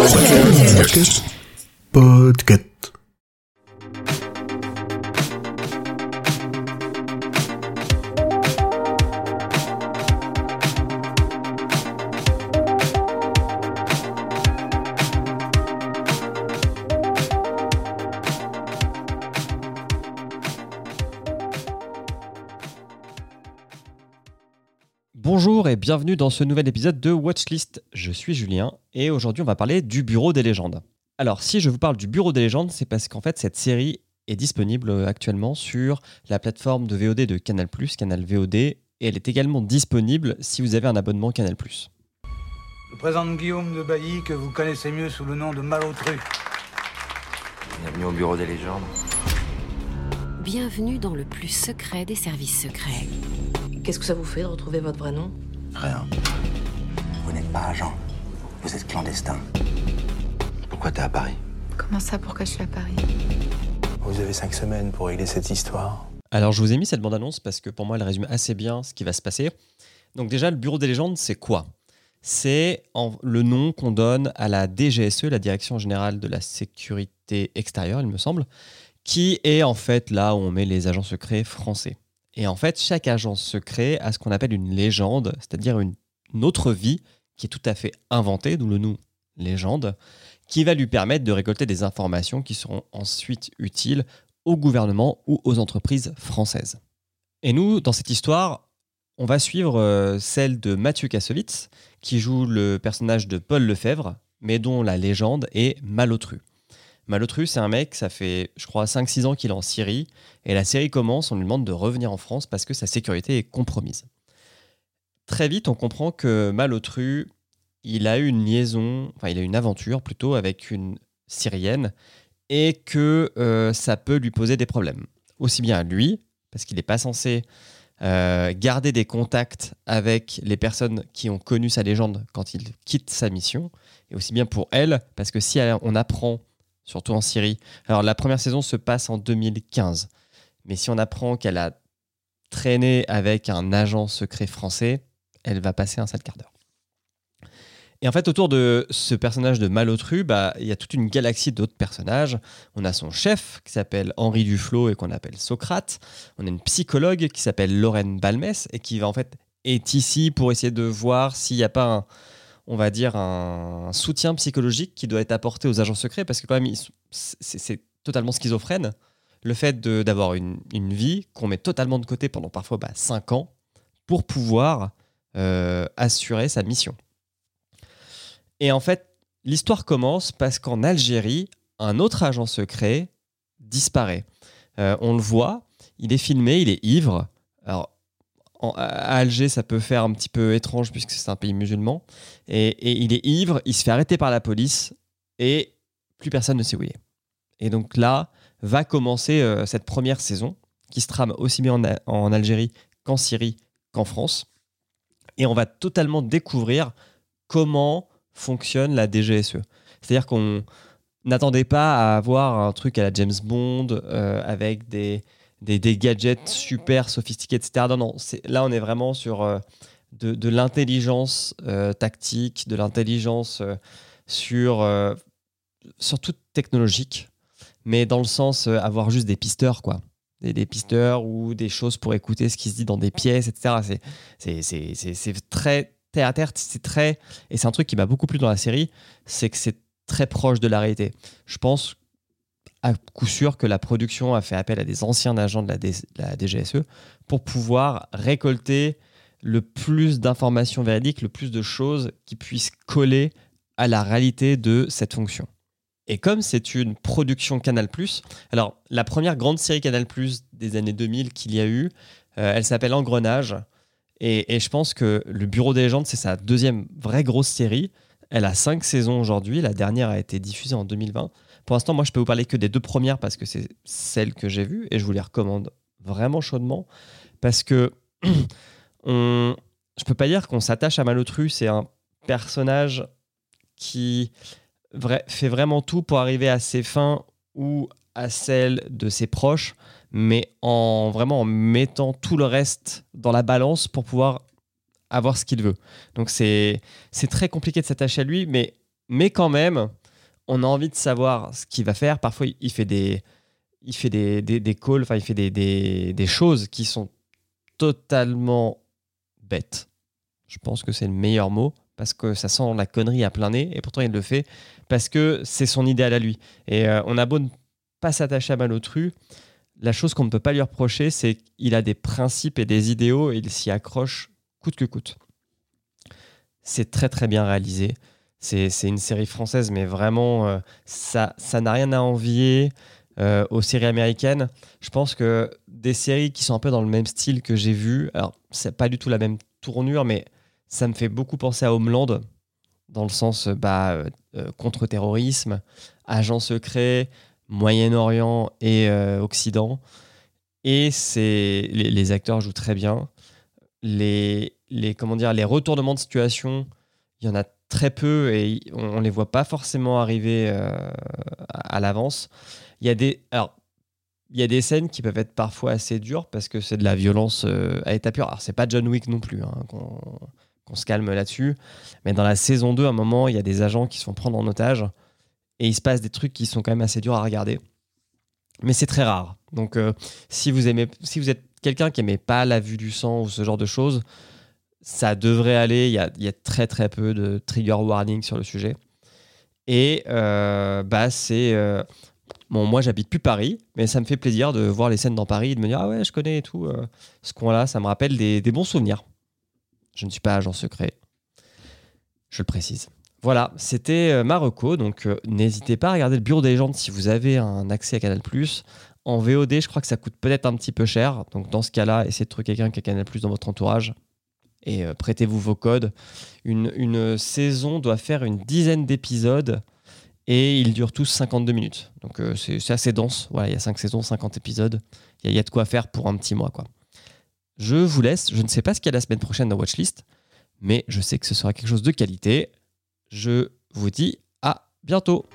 Podcast. Podcast. Bonjour et bienvenue dans ce nouvel épisode de Watchlist. Je suis Julien et aujourd'hui on va parler du Bureau des légendes. Alors si je vous parle du Bureau des légendes, c'est parce qu'en fait cette série est disponible actuellement sur la plateforme de VOD de Canal+, Canal VOD, et elle est également disponible si vous avez un abonnement Canal+. Je présente Guillaume de Bailly, que vous connaissez mieux sous le nom de Malotru. Bienvenue au bureau des légendes. Bienvenue dans le plus secret des services secrets. Qu'est-ce que ça vous fait de retrouver votre vrai nom Rien. Vous n'êtes pas agent. Vous êtes clandestin. Pourquoi t'es à Paris Comment ça, pourquoi je suis à Paris Vous avez cinq semaines pour régler cette histoire. Alors je vous ai mis cette bande-annonce parce que pour moi elle résume assez bien ce qui va se passer. Donc déjà le Bureau des légendes c'est quoi? C'est le nom qu'on donne à la DGSE, la Direction Générale de la Sécurité Extérieure il me semble, qui est en fait là où on met les agents secrets français. Et en fait chaque agent secret a ce qu'on appelle une légende, c'est-à-dire une, autre vie qui est tout à fait inventée, d'où le nom légende, qui va lui permettre de récolter des informations qui seront ensuite utiles au gouvernement ou aux entreprises françaises. Et nous, dans cette histoire, on va suivre euh, celle de Mathieu Kassovitz, qui joue le personnage de Paul Lefebvre, mais dont la légende est Malotru. Malotru, c'est un mec, ça fait, je crois, 5-6 ans qu'il est en Syrie, et la série commence, on lui demande de revenir en France parce que sa sécurité est compromise. Très vite, on comprend que Malotru, il a eu une liaison, enfin, il a eu une aventure plutôt avec une Syrienne, et que euh, ça peut lui poser des problèmes. Aussi bien à lui, parce qu'il n'est pas censé euh, garder des contacts avec les personnes qui ont connu sa légende quand il quitte sa mission, et aussi bien pour elle, parce que si on apprend, surtout en Syrie, alors la première saison se passe en 2015, mais si on apprend qu'elle a traîné avec un agent secret français, elle va passer un sale quart d'heure. Et en fait, autour de ce personnage de Malotru, bah, il y a toute une galaxie d'autres personnages. On a son chef qui s'appelle Henri Duflo et qu'on appelle Socrate. On a une psychologue qui s'appelle Lorraine Balmès et qui va en fait est ici pour essayer de voir s'il n'y a pas un, on va dire un soutien psychologique qui doit être apporté aux agents secrets parce que quand même c'est totalement schizophrène le fait d'avoir une, une vie qu'on met totalement de côté pendant parfois 5 ans pour pouvoir euh, assurer sa mission. Et en fait, l'histoire commence parce qu'en Algérie, un autre agent secret disparaît. Euh, on le voit, il est filmé, il est ivre. À Alger, ça peut faire un petit peu étrange puisque c'est un pays musulman. Et, il est ivre, il se fait arrêter par la police et plus personne ne sait où il est. Et donc là, va commencer euh, cette première saison qui se trame aussi bien en, Algérie qu'en Syrie qu'en France. Et on va totalement découvrir comment fonctionne la DGSE. C'est-à-dire qu'on n'attendait pas à avoir un truc à la James Bond euh, avec des, des, gadgets super sophistiqués, etc. Non, non, là on est vraiment sur euh, de, l'intelligence euh, tactique, de l'intelligence euh, sur, euh, surtout technologique, mais dans le sens avoir juste des pisteurs, quoi. Des, pisteurs ou des choses pour écouter ce qui se dit dans des pièces, etc. C'est très terre à terre, c'est très. Et c'est un truc qui m'a beaucoup plu dans la série, c'est que c'est très proche de la réalité. Je pense à coup sûr que la production a fait appel à des anciens agents de la, DGSE E pour pouvoir récolter le plus d'informations véridiques, le plus de choses qui puissent coller à la réalité de cette fonction. Et comme c'est une production Canal+, alors la première grande série Canal+, des années 2000 qu'il y a eu, euh, elle s'appelle Engrenage, et, et je pense que Le Bureau des légendes, c'est sa deuxième vraie grosse série. Elle a cinq saisons aujourd'hui. La dernière a été diffusée en 2020. Pour l'instant, moi, je peux vous parler que des deux premières parce que c'est celles que j'ai vues et je vous les recommande vraiment chaudement parce que on, je peux pas dire qu'on s'attache à Malotru. C'est un personnage qui fait vraiment tout pour arriver à ses fins ou à celles de ses proches, mais en vraiment en mettant tout le reste dans la balance pour pouvoir avoir ce qu'il veut. Donc c'est c'est très compliqué de s'attacher à lui, mais mais quand même, on a envie de savoir ce qu'il va faire. Parfois, il fait des, il fait des, des, calls, enfin, il fait des, des, des choses qui sont totalement bêtes. Je pense que c'est le meilleur mot parce que ça sent la connerie à plein nez et pourtant il le fait parce que c'est son idéal à lui. Et euh, on a beau ne pas s'attacher à Malotru, la chose qu'on ne peut pas lui reprocher, c'est qu'il a des principes et des idéaux et il s'y accroche coûte que coûte. C'est très très bien réalisé. C'est une série française, mais vraiment, euh, ça n'a rien à envier euh, aux séries américaines. Je pense que des séries qui sont un peu dans le même style que j'ai vu, alors c'est pas du tout la même tournure, mais ça me fait beaucoup penser à Homeland, dans le sens bah, contre-terrorisme, agent secret, Moyen-Orient et euh, Occident. Et c'est les, acteurs jouent très bien. Les, les, comment dire, les retournements de situation, il y en a très peu et on ne les voit pas forcément arriver euh, à, l'avance. Il y a des. Alors, il y a des scènes qui peuvent être parfois assez dures parce que c'est de la violence euh, à état pur. Alors, c'est pas John Wick non plus, hein, qu'on se calme là-dessus. Mais dans la saison 2, à un moment, il y a des agents qui se font prendre en otage et il se passe des trucs qui sont quand même assez durs à regarder. Mais c'est très rare. Donc euh, si, vous aimez, si vous êtes quelqu'un qui n'aimait pas la vue du sang ou ce genre de choses, ça devrait aller. Il y a, très très peu de trigger warning sur le sujet. Et euh, bah c'est... Euh, moi j'habite plus Paris, mais ça me fait plaisir de voir les scènes dans Paris et de me dire ah ouais je connais et tout. ce coin-là, ça me rappelle des, bons souvenirs. Je ne suis pas agent secret. Je le précise. Voilà, c'était euh, Marocco. Donc euh, n'hésitez pas à regarder le Bureau des légendes si vous avez un accès à Canal. En VOD, je crois que ça coûte peut-être un petit peu cher. Donc dans ce cas-là, essayez de trouver quelqu'un qui a Canal dans votre entourage et euh, prêtez-vous vos codes. Une, saison doit faire une dizaine d'épisodes et ils durent tous 52 minutes. Donc c'est assez dense. Voilà, il y a 5 saisons, 50 épisodes. Il y, a de quoi faire pour un petit mois. quoi. Je vous laisse. Je ne sais pas ce qu'il y a la semaine prochaine dans Watchlist, mais je sais que ce sera quelque chose de qualité. Je vous dis à bientôt.